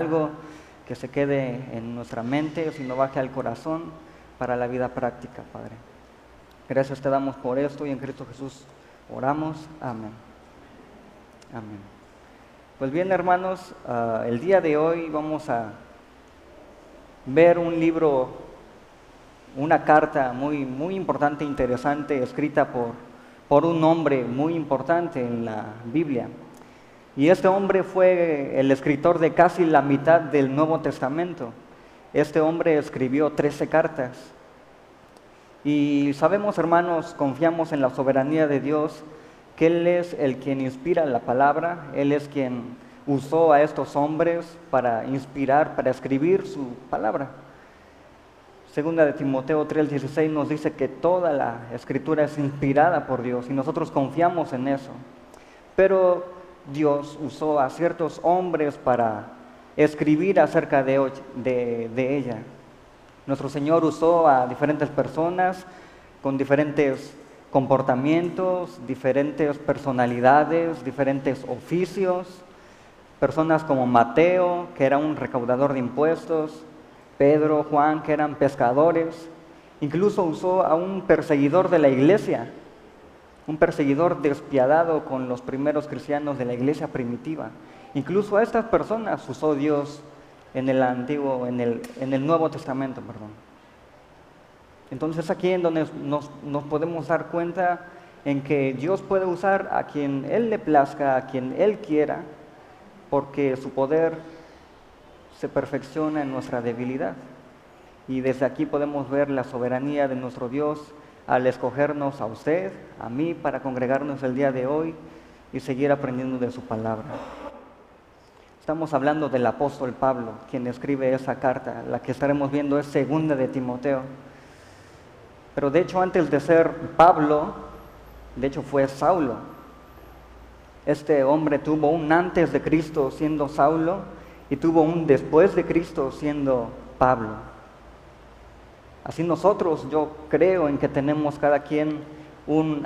algo que se quede en nuestra mente, sino baje al corazón para la vida práctica, Padre. Gracias te damos por esto y en Cristo Jesús oramos. Amén. Amén. Pues bien, hermanos, uh, el día de hoy vamos a ver un libro, una carta muy, muy importante, interesante, escrita por, por un hombre muy importante en la Biblia. Y este hombre fue el escritor de casi la mitad del Nuevo Testamento. Este hombre escribió 13 cartas. Y sabemos, hermanos, confiamos en la soberanía de Dios, que Él es el quien inspira la palabra, Él es quien usó a estos hombres para inspirar, para escribir su palabra. Segunda de Timoteo 3:16 nos dice que toda la escritura es inspirada por Dios y nosotros confiamos en eso. Pero Dios usó a ciertos hombres para escribir acerca de, ella. Nuestro Señor usó a diferentes personas con diferentes comportamientos, diferentes personalidades, diferentes oficios, personas como Mateo, que era un recaudador de impuestos, Pedro, Juan, que eran pescadores, incluso usó a un perseguidor de la iglesia, un perseguidor despiadado con los primeros cristianos de la iglesia primitiva. Incluso a estas personas usó Dios en el Antiguo, en el, en el Nuevo Testamento, perdón. Entonces aquí en donde nos, nos podemos dar cuenta en que Dios puede usar a quien Él le plazca, a quien Él quiera, porque su poder se perfecciona en nuestra debilidad. Y desde aquí podemos ver la soberanía de nuestro Dios al escogernos a usted, a mí, para congregarnos el día de hoy y seguir aprendiendo de su palabra. Estamos hablando del apóstol Pablo, quien escribe esa carta. La que estaremos viendo es segunda de Timoteo. Pero de hecho antes de ser Pablo, de hecho fue Saulo. Este hombre tuvo un antes de Cristo siendo Saulo y tuvo un después de Cristo siendo Pablo. Así nosotros, yo creo en que tenemos cada quien un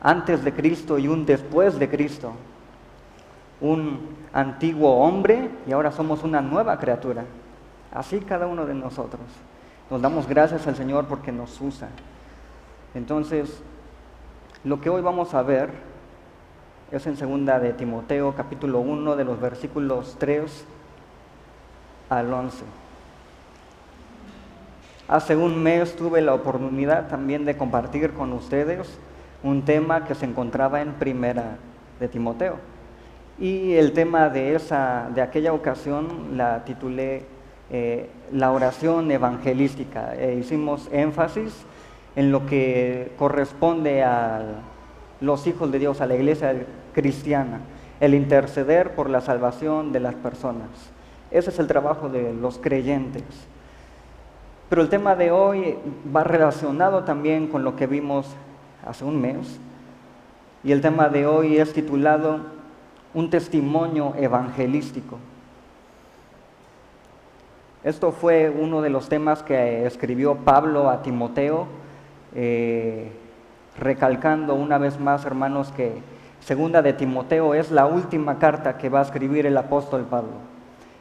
antes de Cristo y un después de Cristo. Un antiguo hombre y ahora somos una nueva criatura. Así cada uno de nosotros. Nos damos gracias al Señor porque nos usa. Entonces, lo que hoy vamos a ver es en segunda de Timoteo capítulo 1 de los versículos 3 al 11. Hace un mes tuve la oportunidad también de compartir con ustedes un tema que se encontraba en primera de Timoteo. Y el tema de, esa, de aquella ocasión la titulé eh, La oración evangelística. E hicimos énfasis en lo que corresponde a los hijos de Dios, a la iglesia cristiana, el interceder por la salvación de las personas. Ese es el trabajo de los creyentes. Pero el tema de hoy va relacionado también con lo que vimos hace un mes. Y el tema de hoy es titulado Un testimonio evangelístico. Esto fue uno de los temas que escribió Pablo a Timoteo, eh, recalcando una vez más, hermanos, que segunda de Timoteo es la última carta que va a escribir el apóstol Pablo.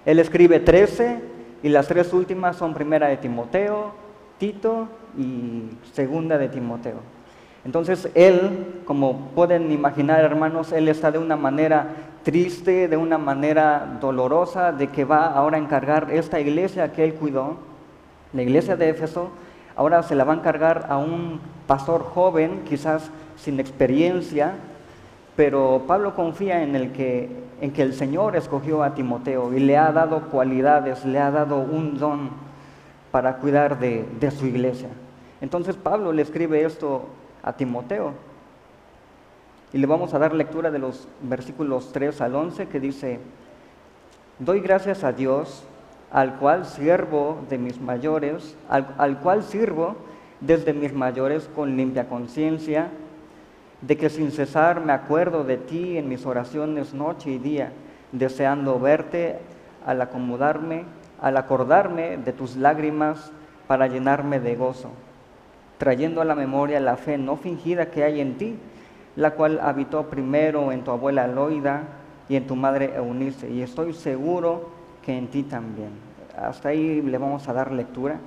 Él escribe 13 y las tres últimas son primera de Timoteo, Tito y segunda de Timoteo. Entonces él, como pueden imaginar hermanos, él está de una manera triste, de una manera dolorosa, de que va ahora a encargar esta iglesia que él cuidó, la iglesia de Éfeso, ahora se la va a encargar a un pastor joven, quizás sin experiencia, pero Pablo confía en el que en que el Señor escogió a Timoteo y le ha dado cualidades, le ha dado un don para cuidar de, su iglesia. Entonces Pablo le escribe esto a Timoteo. Y le vamos a dar lectura de los versículos 3 al 11 que dice, doy gracias a Dios al cual sirvo de mis mayores, al cual sirvo desde mis mayores con limpia conciencia de que sin cesar me acuerdo de ti en mis oraciones noche y día, deseando verte al acomodarme, al acordarme de tus lágrimas para llenarme de gozo, trayendo a la memoria la fe no fingida que hay en ti, la cual habitó primero en tu abuela Loida y en tu madre Eunice, y estoy seguro que en ti también. Hasta ahí le vamos a dar lectura.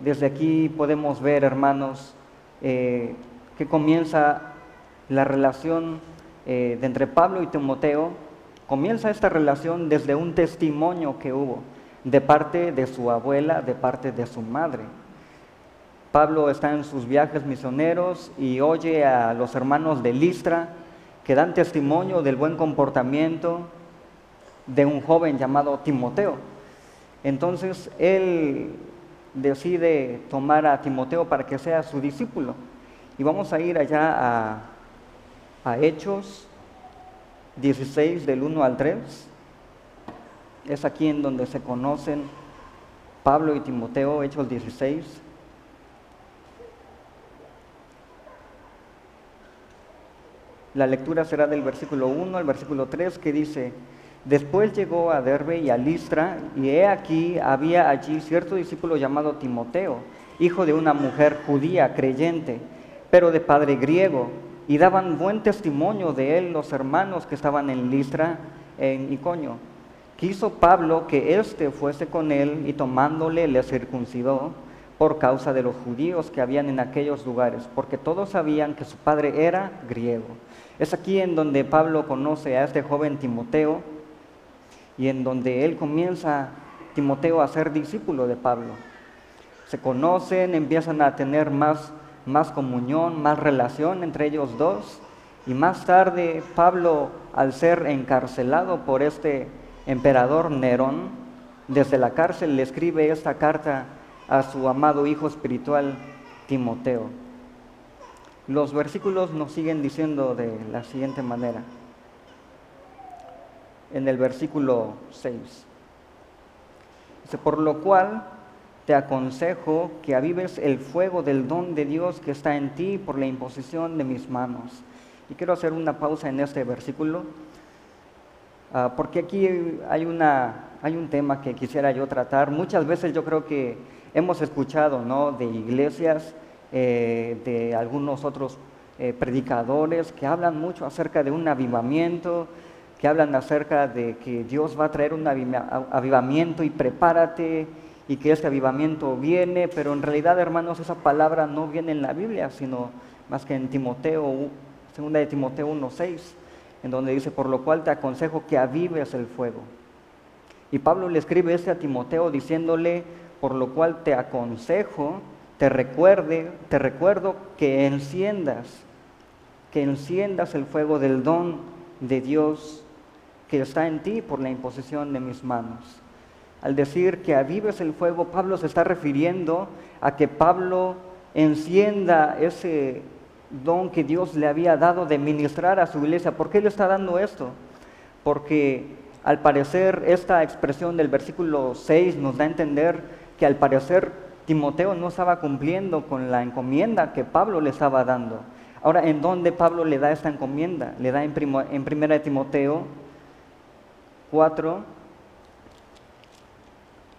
Desde aquí podemos ver, hermanos, eh, que comienza la relación eh, entre Pablo y Timoteo. Comienza esta relación desde un testimonio que hubo de parte de su abuela, de parte de su madre. Pablo está en sus viajes misioneros y oye a los hermanos de Listra que dan testimonio del buen comportamiento de un joven llamado Timoteo. Entonces él decide tomar a Timoteo para que sea su discípulo. Y vamos a ir allá a, a Hechos 16 del 1 al 3. Es aquí en donde se conocen Pablo y Timoteo, Hechos 16. La lectura será del versículo 1 al versículo 3 que dice, Después llegó a Derbe y a Listra, y he aquí había allí cierto discípulo llamado Timoteo, hijo de una mujer judía creyente, pero de padre griego, y daban buen testimonio de él los hermanos que estaban en Listra, en Iconio. Quiso Pablo que éste fuese con él, y tomándole le circuncidó por causa de los judíos que habían en aquellos lugares, porque todos sabían que su padre era griego. Es aquí en donde Pablo conoce a este joven Timoteo, y en donde él comienza, Timoteo, a ser discípulo de Pablo. Se conocen, empiezan a tener más, más comunión, más relación entre ellos dos. Y más tarde Pablo, al ser encarcelado por este emperador Nerón, desde la cárcel le escribe esta carta a su amado hijo espiritual Timoteo. Los versículos nos siguen diciendo de la siguiente manera en el versículo 6. Dice, por lo cual te aconsejo que avives el fuego del don de Dios que está en ti por la imposición de mis manos. Y quiero hacer una pausa en este versículo, ah, porque aquí hay, una, hay un tema que quisiera yo tratar. Muchas veces yo creo que hemos escuchado ¿no? de iglesias, eh, de algunos otros eh, predicadores que hablan mucho acerca de un avivamiento, que hablan acerca de que Dios va a traer un avivamiento y prepárate y que este avivamiento viene, pero en realidad, hermanos, esa palabra no viene en la Biblia, sino más que en Timoteo, segunda de Timoteo 1.6, en donde dice, por lo cual te aconsejo que avives el fuego. Y Pablo le escribe este a Timoteo diciéndole, por lo cual te aconsejo, te recuerde, te recuerdo que enciendas, que enciendas el fuego del don de Dios que está en ti por la imposición de mis manos. Al decir que avives el fuego, Pablo se está refiriendo a que Pablo encienda ese don que Dios le había dado de ministrar a su iglesia. ¿Por qué le está dando esto? Porque al parecer esta expresión del versículo 6 nos da a entender que al parecer Timoteo no estaba cumpliendo con la encomienda que Pablo le estaba dando. Ahora, ¿en dónde Pablo le da esta encomienda? Le da en, en primera de Timoteo 4,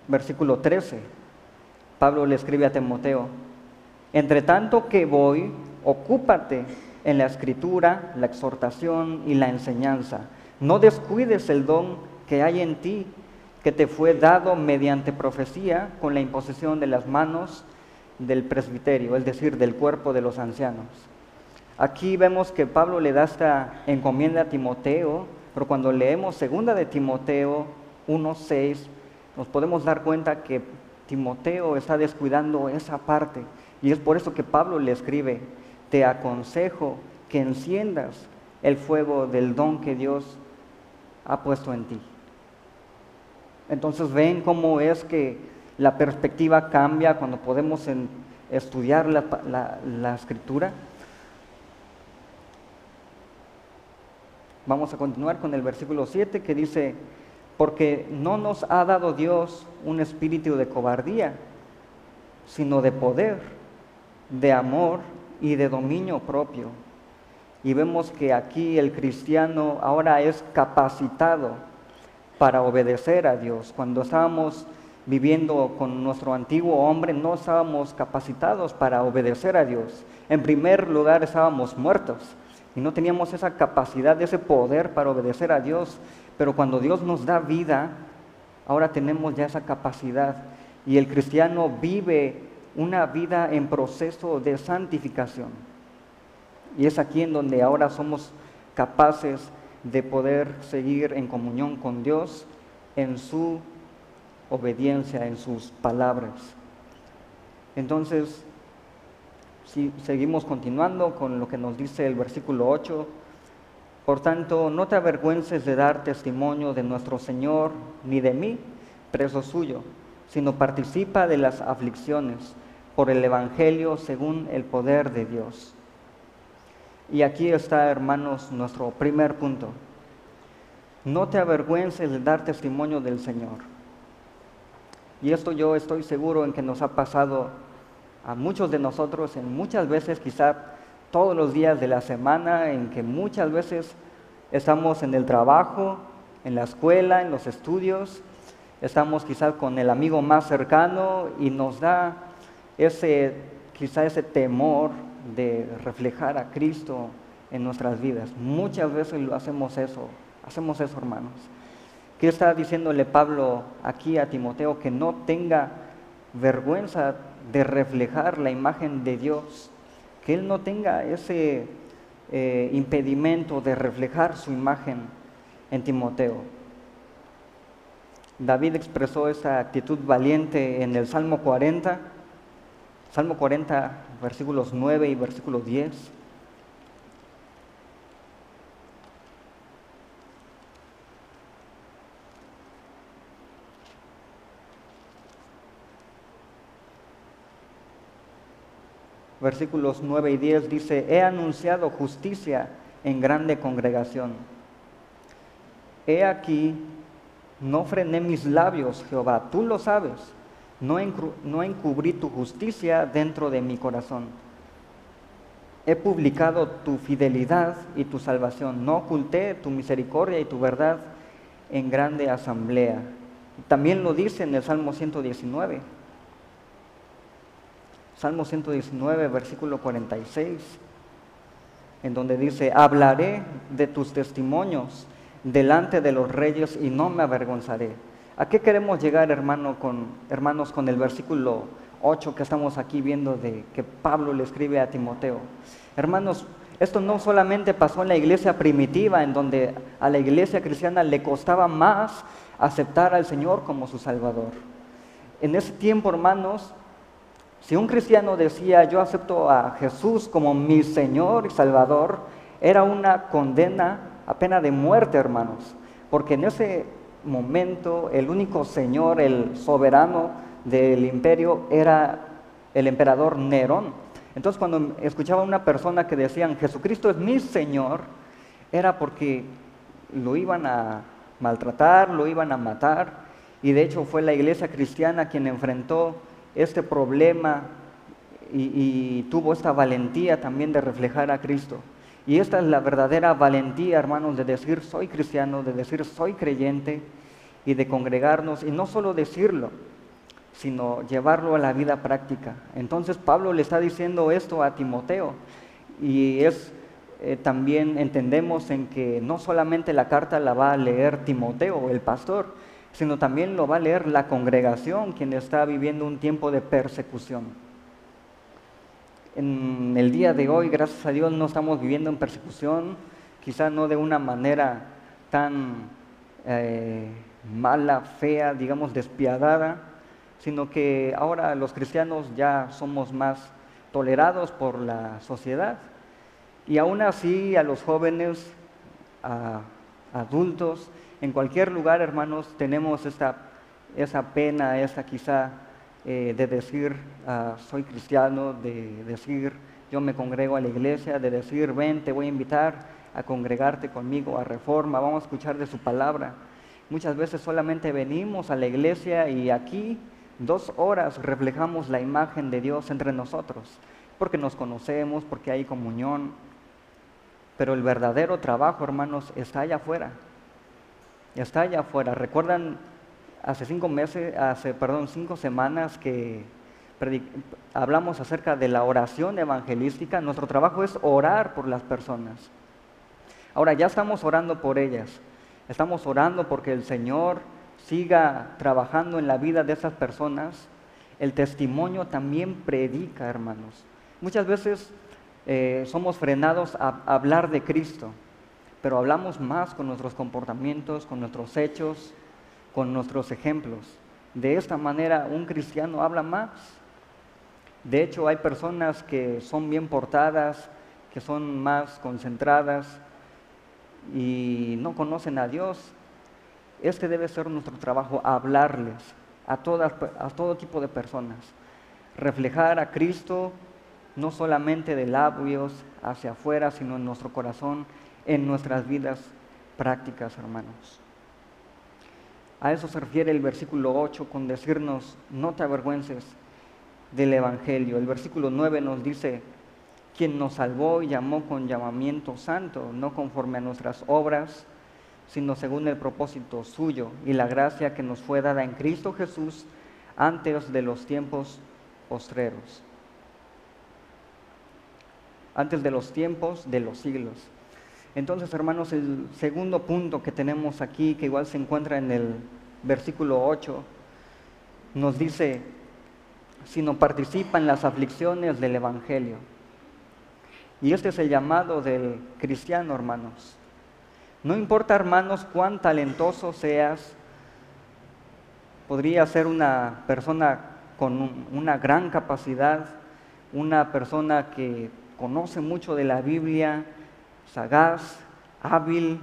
versículo 13. Pablo le escribe a Timoteo, entre tanto que voy, ocúpate en la escritura, la exhortación y la enseñanza. No descuides el don que hay en ti, que te fue dado mediante profecía con la imposición de las manos del presbiterio, es decir, del cuerpo de los ancianos. Aquí vemos que Pablo le da esta encomienda a Timoteo pero cuando leemos segunda de Timoteo 1.6, nos podemos dar cuenta que Timoteo está descuidando esa parte. Y es por eso que Pablo le escribe, te aconsejo que enciendas el fuego del don que Dios ha puesto en ti. Entonces ven cómo es que la perspectiva cambia cuando podemos estudiar la escritura. Vamos a continuar con el versículo 7 que dice, porque no nos ha dado Dios un espíritu de cobardía, sino de poder, de amor y de dominio propio. Y vemos que aquí el cristiano ahora es capacitado para obedecer a Dios. Cuando estábamos viviendo con nuestro antiguo hombre, no estábamos capacitados para obedecer a Dios. En primer lugar, estábamos muertos y no teníamos esa capacidad, ese poder para obedecer a Dios. Pero cuando Dios nos da vida, ahora tenemos ya esa capacidad y el cristiano vive una vida en proceso de santificación. Y es aquí en donde ahora somos capaces de poder seguir en comunión con Dios en su obediencia, en sus palabras. Entonces, si seguimos continuando con lo que nos dice el versículo 8, por tanto, no te avergüences de dar testimonio de nuestro Señor ni de mí, preso suyo, sino participa de las aflicciones por el Evangelio según el poder de Dios. Y aquí está, hermanos, nuestro primer punto. No te avergüences de dar testimonio del Señor. Y esto yo estoy seguro en que nos ha pasado a muchos de nosotros en muchas veces, quizá todos los días de la semana, en que muchas veces estamos en el trabajo, en la escuela, en los estudios, estamos quizás con el amigo más cercano y nos da ese, quizá ese temor de reflejar a Cristo en nuestras vidas. Muchas veces lo hacemos eso, hacemos eso hermanos. ¿Qué está diciéndole Pablo aquí a Timoteo? Que no tenga vergüenza de reflejar la imagen de Dios, que él no tenga ese eh, impedimento de reflejar su imagen en Timoteo. David expresó esa actitud valiente en el Salmo 40, Salmo 40, versículos 9 y versículo 10. Versículos 9 y 10 dice, he anunciado justicia en grande congregación. He aquí, no frené mis labios, Jehová, tú lo sabes, no, no encubrí tu justicia dentro de mi corazón. He publicado tu fidelidad y tu salvación, no oculté tu misericordia y tu verdad en grande asamblea. También lo dice en el Salmo 119. Salmo 119, versículo 46, en donde dice, hablaré de tus testimonios delante de los reyes y no me avergonzaré. ¿A qué queremos llegar, hermano, con, hermanos, con el versículo 8 que estamos aquí viendo de que Pablo le escribe a Timoteo? Hermanos, esto no solamente pasó en la iglesia primitiva, en donde a la iglesia cristiana le costaba más aceptar al Señor como su Salvador. En ese tiempo, hermanos, si un cristiano decía, yo acepto a Jesús como mi Señor y Salvador, era una condena a pena de muerte, hermanos, porque en ese momento el único Señor, el soberano del imperio, era el emperador Nerón. Entonces cuando escuchaba a una persona que decían, Jesucristo es mi Señor, era porque lo iban a maltratar, lo iban a matar, y de hecho fue la iglesia cristiana quien enfrentó este problema y, tuvo esta valentía también de reflejar a Cristo. Y esta es la verdadera valentía, hermanos, de decir soy cristiano, de decir soy creyente y de congregarnos y no solo decirlo, sino llevarlo a la vida práctica. Entonces Pablo le está diciendo esto a Timoteo y es eh, también entendemos en que no solamente la carta la va a leer Timoteo, el pastor, sino también lo va a leer la congregación, quien está viviendo un tiempo de persecución. En el día de hoy, gracias a Dios, no estamos viviendo en persecución, quizá no de una manera tan eh, mala, fea, digamos, despiadada, sino que ahora los cristianos ya somos más tolerados por la sociedad. Y aún así a los jóvenes, a adultos, en cualquier lugar, hermanos, tenemos esa, pena, esa quizá eh, de decir ah, soy cristiano, de decir yo me congrego a la iglesia, de decir ven, te voy a invitar a congregarte conmigo a reforma, vamos a escuchar de su palabra. Muchas veces solamente venimos a la iglesia y aquí dos horas reflejamos la imagen de Dios entre nosotros, porque nos conocemos, porque hay comunión. Pero el verdadero trabajo, hermanos, está allá afuera está allá afuera. ¿Recuerdan hace cinco meses, hace, perdón, cinco semanas que hablamos acerca de la oración evangelística? Nuestro trabajo es orar por las personas. Ahora ya estamos orando por ellas. Estamos orando porque el Señor siga trabajando en la vida de esas personas, el testimonio también predica, hermanos. Muchas veces eh, somos frenados a hablar de Cristo, pero hablamos más con nuestros comportamientos, con nuestros hechos, con nuestros ejemplos. De esta manera un cristiano habla más. De hecho, hay personas que son bien portadas, que son más concentradas y no conocen a Dios. Este debe ser nuestro trabajo, hablarles a, todas, a todo tipo de personas. Reflejar a Cristo no solamente de labios hacia afuera, sino en nuestro corazón, en nuestras vidas prácticas, hermanos. A eso se refiere el versículo 8 con decirnos, no te avergüences del Evangelio. El versículo 9 nos dice, quien nos salvó y llamó con llamamiento santo, no conforme a nuestras obras, sino según el propósito suyo y la gracia que nos fue dada en Cristo Jesús antes de los tiempos postreros. Antes de los tiempos de los siglos. Entonces, hermanos, el segundo punto que tenemos aquí, que igual se encuentra en el versículo 8, nos dice, si no participa en las aflicciones del Evangelio. Y este es el llamado del cristiano, hermanos. No importa, hermanos, cuán talentoso seas, podría ser una persona con una gran capacidad, una persona que conoce mucho de la Biblia, sagaz, hábil,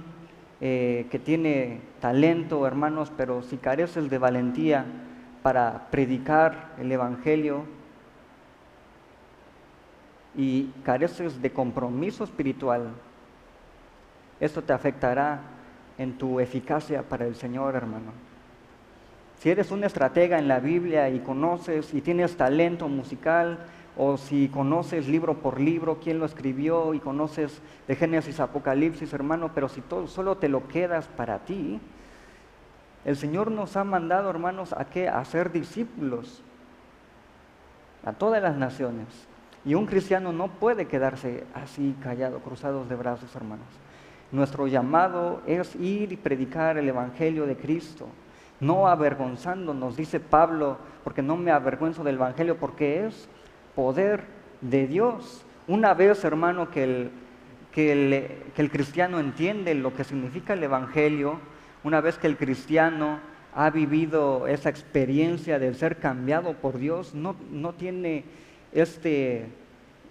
eh, que tiene talento, hermanos, pero si careces de valentía para predicar el Evangelio y careces de compromiso espiritual, esto te afectará en tu eficacia para el Señor, hermano. Si eres un estratega en la Biblia y conoces y tienes talento musical, o si conoces libro por libro quién lo escribió y conoces de Génesis Apocalipsis, hermano, pero si todo, solo te lo quedas para ti, el Señor nos ha mandado, hermanos, a qué? A ser discípulos a todas las naciones. Y un cristiano no puede quedarse así callado, cruzados de brazos, hermanos. Nuestro llamado es ir y predicar el Evangelio de Cristo, no avergonzándonos, dice Pablo, porque no me avergüenzo del Evangelio, porque es poder de Dios. Una vez, hermano, que el, que el, cristiano entiende lo que significa el Evangelio, una vez que el cristiano ha vivido esa experiencia de ser cambiado por Dios, no, no tiene este,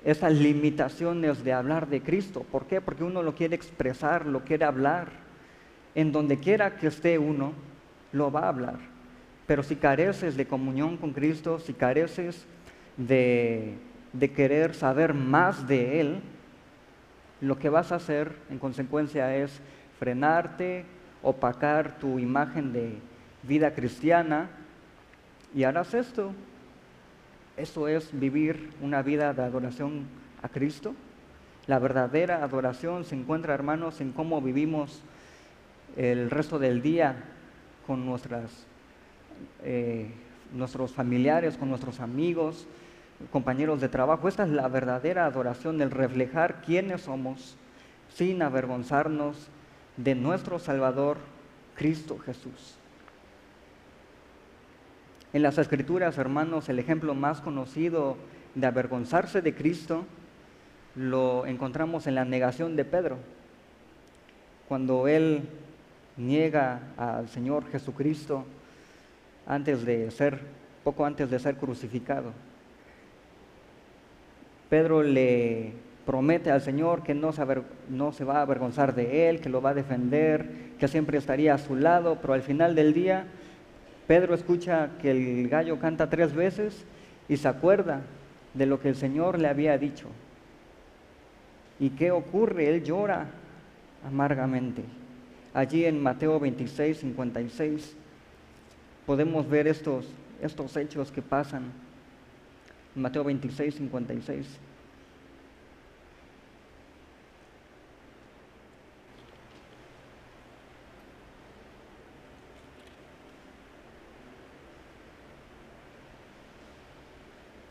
esas limitaciones de hablar de Cristo. ¿Por qué? Porque uno lo quiere expresar, lo quiere hablar. En donde quiera que esté uno, lo va a hablar. Pero si careces de comunión con Cristo, si careces de, de querer saber más de Él, lo que vas a hacer en consecuencia es frenarte, opacar tu imagen de vida cristiana y harás esto, eso es vivir una vida de adoración a Cristo. La verdadera adoración se encuentra, hermanos, en cómo vivimos el resto del día con nuestras, eh, nuestros familiares, con nuestros amigos, compañeros de trabajo. Esta es la verdadera adoración, el reflejar quiénes somos sin avergonzarnos de nuestro Salvador, Cristo Jesús. En las escrituras, hermanos, el ejemplo más conocido de avergonzarse de Cristo lo encontramos en la negación de Pedro, cuando él niega al Señor Jesucristo antes de ser, poco antes de ser crucificado. Pedro le promete al Señor que no se, va a avergonzar de él, que lo va a defender, que siempre estaría a su lado, pero al final del día Pedro escucha que el gallo canta tres veces y se acuerda de lo que el Señor le había dicho. ¿Y qué ocurre? Él llora amargamente. Allí en Mateo 26, 56 podemos ver estos, estos hechos que pasan. Mateo 26, 56.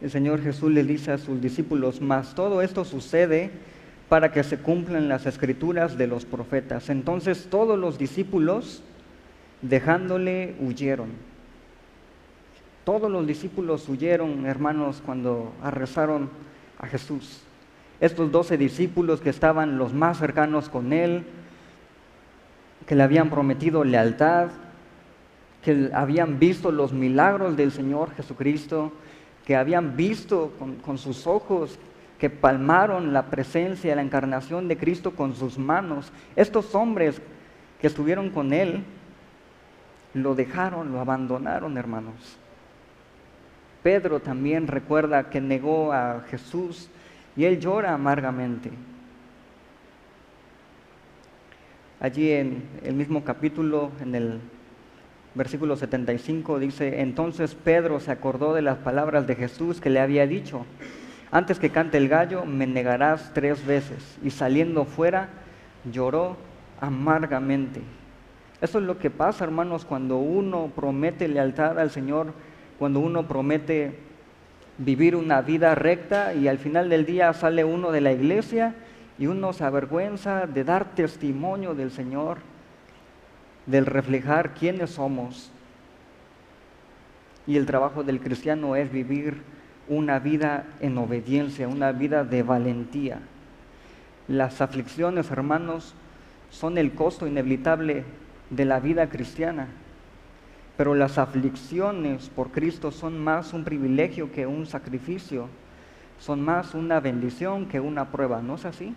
el Señor Jesús le dice a sus discípulos, mas todo esto sucede para que se cumplan las escrituras de los profetas. Entonces todos los discípulos dejándole, huyeron. Todos los discípulos huyeron, hermanos, cuando arrestaron a Jesús. Estos doce discípulos que estaban los más cercanos con él, que le habían prometido lealtad, que habían visto los milagros del Señor Jesucristo, que habían visto con, sus ojos, que palmaron la presencia, la encarnación de Cristo con sus manos. Estos hombres que estuvieron con Él, lo dejaron, lo abandonaron, hermanos. Pedro también recuerda que negó a Jesús y él llora amargamente. Allí en el mismo capítulo, en el versículo 75 dice, entonces Pedro se acordó de las palabras de Jesús que le había dicho, antes que cante el gallo me negarás tres veces. Y saliendo fuera lloró amargamente. Eso es lo que pasa, hermanos, cuando uno promete lealtad al Señor, cuando uno promete vivir una vida recta y al final del día sale uno de la iglesia y uno se avergüenza de dar testimonio del Señor del reflejar quiénes somos. Y el trabajo del cristiano es vivir una vida en obediencia, una vida de valentía. Las aflicciones, hermanos, son el costo inevitable de la vida cristiana. Pero las aflicciones por Cristo son más un privilegio que un sacrificio, son más una bendición que una prueba, ¿no es así?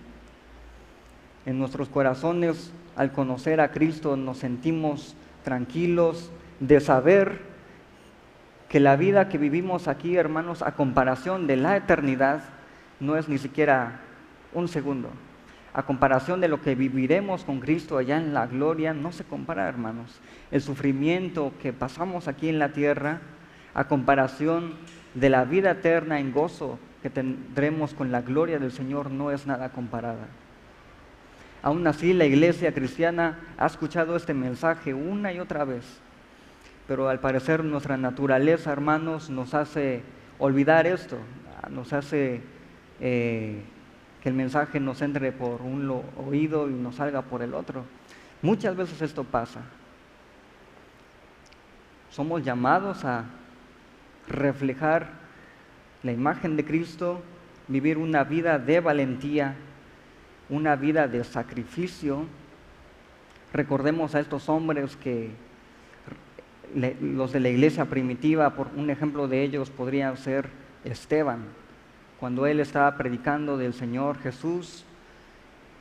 En nuestros corazones al conocer a Cristo nos sentimos tranquilos de saber que la vida que vivimos aquí, hermanos, a comparación de la eternidad, no es ni siquiera un segundo. A comparación de lo que viviremos con Cristo allá en la gloria, no se compara, hermanos. El sufrimiento que pasamos aquí en la tierra, a comparación de la vida eterna en gozo que tendremos con la gloria del Señor, no es nada comparada. Aún así, la iglesia cristiana ha escuchado este mensaje una y otra vez. Pero al parecer nuestra naturaleza, hermanos, nos hace olvidar esto, nos hace eh, que el mensaje nos entre por un oído y nos salga por el otro. Muchas veces esto pasa. Somos llamados a reflejar la imagen de Cristo, vivir una vida de valentía, una vida de sacrificio. Recordemos a estos hombres que los de la iglesia primitiva, por un ejemplo de ellos podría ser Esteban, cuando él estaba predicando del Señor Jesús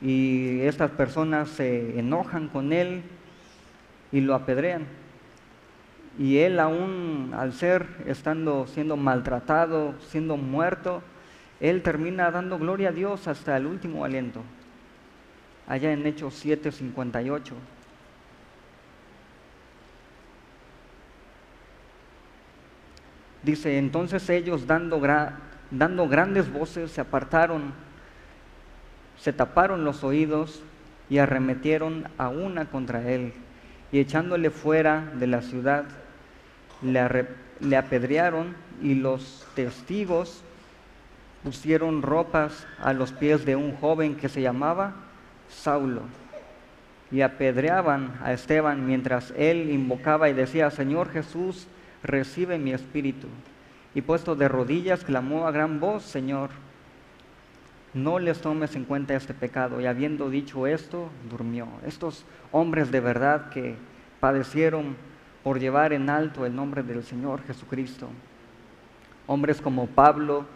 y estas personas se enojan con él y lo apedrean. Y él aún al ser, estando siendo maltratado, siendo muerto, él termina dando gloria a Dios hasta el último aliento allá en Hechos 7:58. Dice, entonces ellos dando, dando grandes voces se apartaron, se taparon los oídos y arremetieron a una contra él y echándole fuera de la ciudad, le, apedrearon y los testigos pusieron ropas a los pies de un joven que se llamaba Saulo y apedreaban a Esteban mientras él invocaba y decía, Señor Jesús, recibe mi espíritu. Y puesto de rodillas, clamó a gran voz, Señor, no les tomes en cuenta este pecado. Y habiendo dicho esto, durmió. Estos hombres de verdad que padecieron por llevar en alto el nombre del Señor Jesucristo. Hombres como Pablo,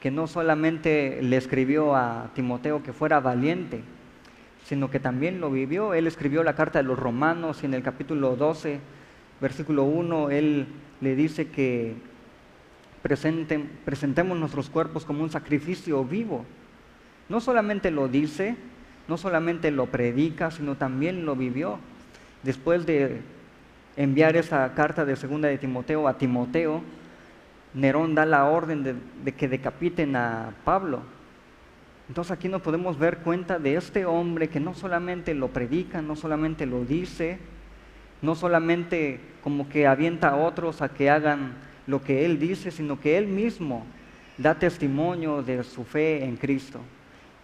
que no solamente le escribió a Timoteo que fuera valiente, sino que también lo vivió. Él escribió la carta de los romanos y en el capítulo 12, versículo 1, él le dice que presentemos nuestros cuerpos como un sacrificio vivo. No solamente lo dice, no solamente lo predica, sino también lo vivió. Después de enviar esa carta de segunda de Timoteo a Timoteo, Nerón da la orden de que decapiten a Pablo. Entonces aquí nos podemos ver cuenta de este hombre que no solamente lo predica, no solamente lo dice, no solamente como que avienta a otros a que hagan lo que él dice, sino que él mismo da testimonio de su fe en Cristo.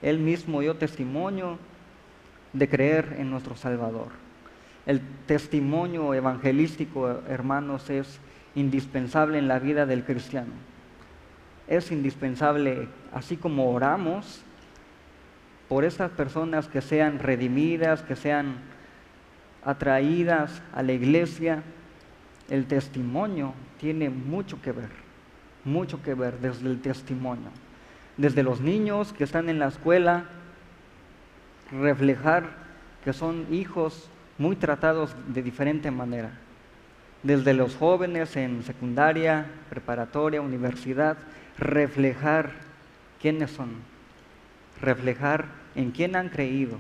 Él mismo dio testimonio de creer en nuestro Salvador. El testimonio evangelístico, hermanos, es indispensable en la vida del cristiano. Es indispensable, así como oramos por esas personas que sean redimidas, que sean atraídas a la iglesia, el testimonio tiene mucho que ver, mucho que ver desde el testimonio. Desde los niños que están en la escuela, reflejar que son hijos muy tratados de diferente manera. Desde los jóvenes en secundaria, preparatoria, universidad, reflejar quiénes son, reflejar en quién han creído,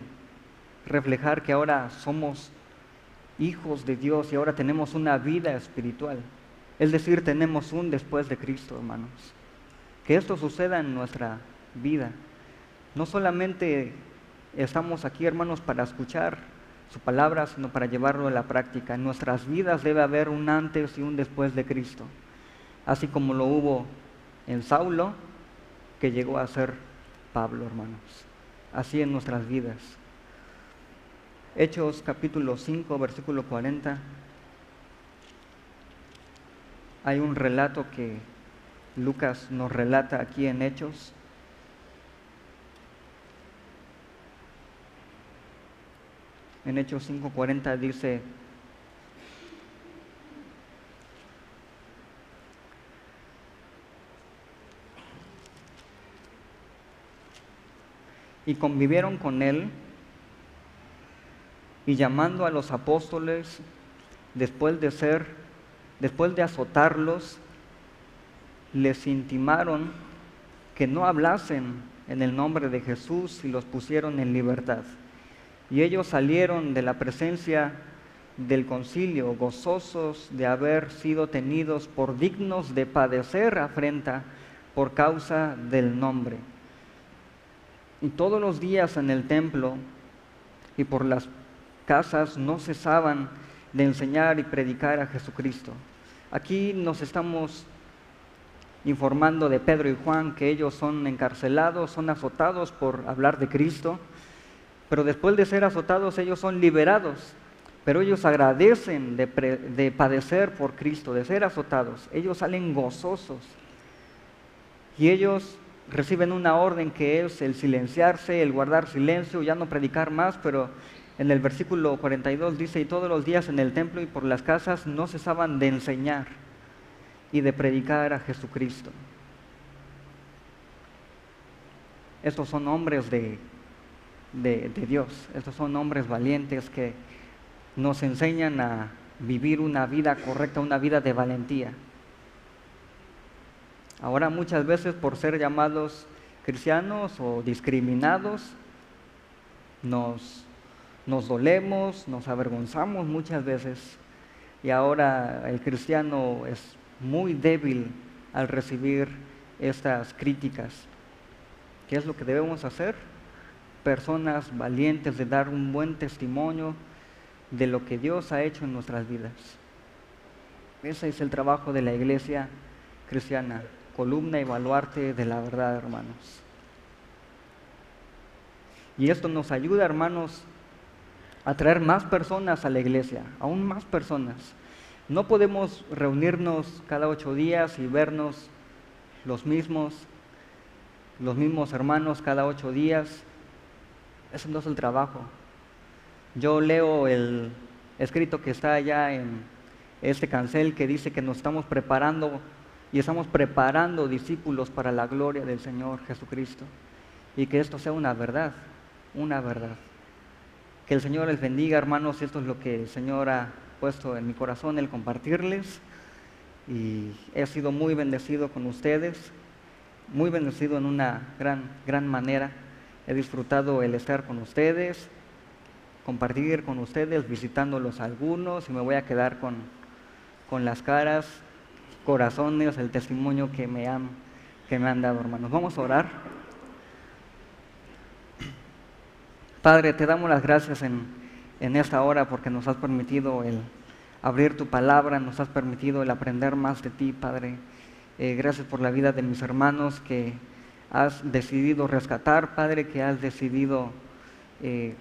reflejar que ahora somos hijos de Dios y ahora tenemos una vida espiritual. Es decir, tenemos un después de Cristo, hermanos. Que esto suceda en nuestra vida. No solamente estamos aquí, hermanos, para escuchar su palabra, sino para llevarlo a la práctica. En nuestras vidas debe haber un antes y un después de Cristo. Así como lo hubo en Saulo, que llegó a ser Pablo, hermanos. Así en nuestras vidas. Hechos capítulo 5, versículo 40. Hay un relato que Lucas nos relata aquí en Hechos. En Hechos 5:40 dice, y convivieron con él y llamando a los apóstoles después de ser después de azotarlos les intimaron que no hablasen en el nombre de Jesús y los pusieron en libertad. Y ellos salieron de la presencia del concilio gozosos de haber sido tenidos por dignos de padecer afrenta por causa del nombre. Y todos los días en el templo y por las casas no cesaban de enseñar y predicar a Jesucristo. Aquí nos estamos informando de Pedro y Juan que ellos son encarcelados, son azotados por hablar de Cristo pero después de ser azotados ellos son liberados. Pero ellos agradecen de, padecer por Cristo, de ser azotados. Ellos salen gozosos. Y ellos reciben una orden que es el silenciarse, el guardar silencio, ya no predicar más, pero en el versículo 42 dice, y todos los días en el templo y por las casas no cesaban de enseñar y de predicar a Jesucristo. Estos son hombres de de, Dios. Estos son hombres valientes que nos enseñan a vivir una vida correcta, una vida de valentía. Ahora muchas veces por ser llamados cristianos o discriminados, nos, nos dolemos, nos avergonzamos muchas veces y ahora el cristiano es muy débil al recibir estas críticas. ¿Qué es lo que debemos hacer? personas valientes de dar un buen testimonio de lo que Dios ha hecho en nuestras vidas. Ese es el trabajo de la iglesia cristiana, columna y baluarte de la verdad, hermanos. Y esto nos ayuda, hermanos, a traer más personas a la iglesia, aún más personas. No podemos reunirnos cada ocho días y vernos los mismos, los mismos hermanos cada ocho días eso no es el trabajo. Yo leo el escrito que está allá en este cancel que dice que nos estamos preparando y estamos preparando discípulos para la gloria del Señor Jesucristo. Y que esto sea una verdad, una verdad. Que el Señor les bendiga, hermanos. Esto es lo que el Señor ha puesto en mi corazón, el compartirles. Y he sido muy bendecido con ustedes, muy bendecido en una gran, gran manera. He disfrutado el estar con ustedes, compartir con ustedes, visitándolos algunos y me voy a quedar con, con las caras, corazones, el testimonio que me han, que me han dado, hermanos. Vamos a orar. Padre, te damos las gracias en, en esta hora porque nos has permitido el abrir tu palabra, nos has permitido el aprender más de ti, Padre. Eh, gracias por la vida de mis hermanos que has decidido rescatar, Padre, que has decidido eh,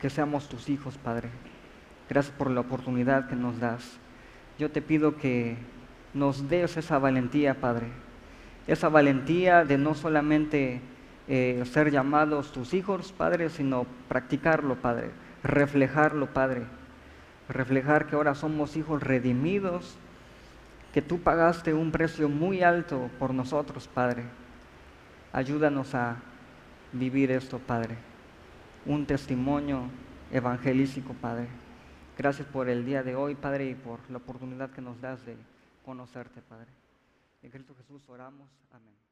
que seamos tus hijos, Padre. Gracias por la oportunidad que nos das. Yo te pido que nos des esa valentía, Padre. Esa valentía de no solamente eh, ser llamados tus hijos, Padre, sino practicarlo, Padre. Reflejarlo, Padre. Reflejar que ahora somos hijos redimidos, que tú pagaste un precio muy alto por nosotros, Padre. Ayúdanos a vivir esto, Padre. Un testimonio evangelístico, Padre. Gracias por el día de hoy, Padre, y por la oportunidad que nos das de conocerte, Padre. En Cristo Jesús oramos. Amén.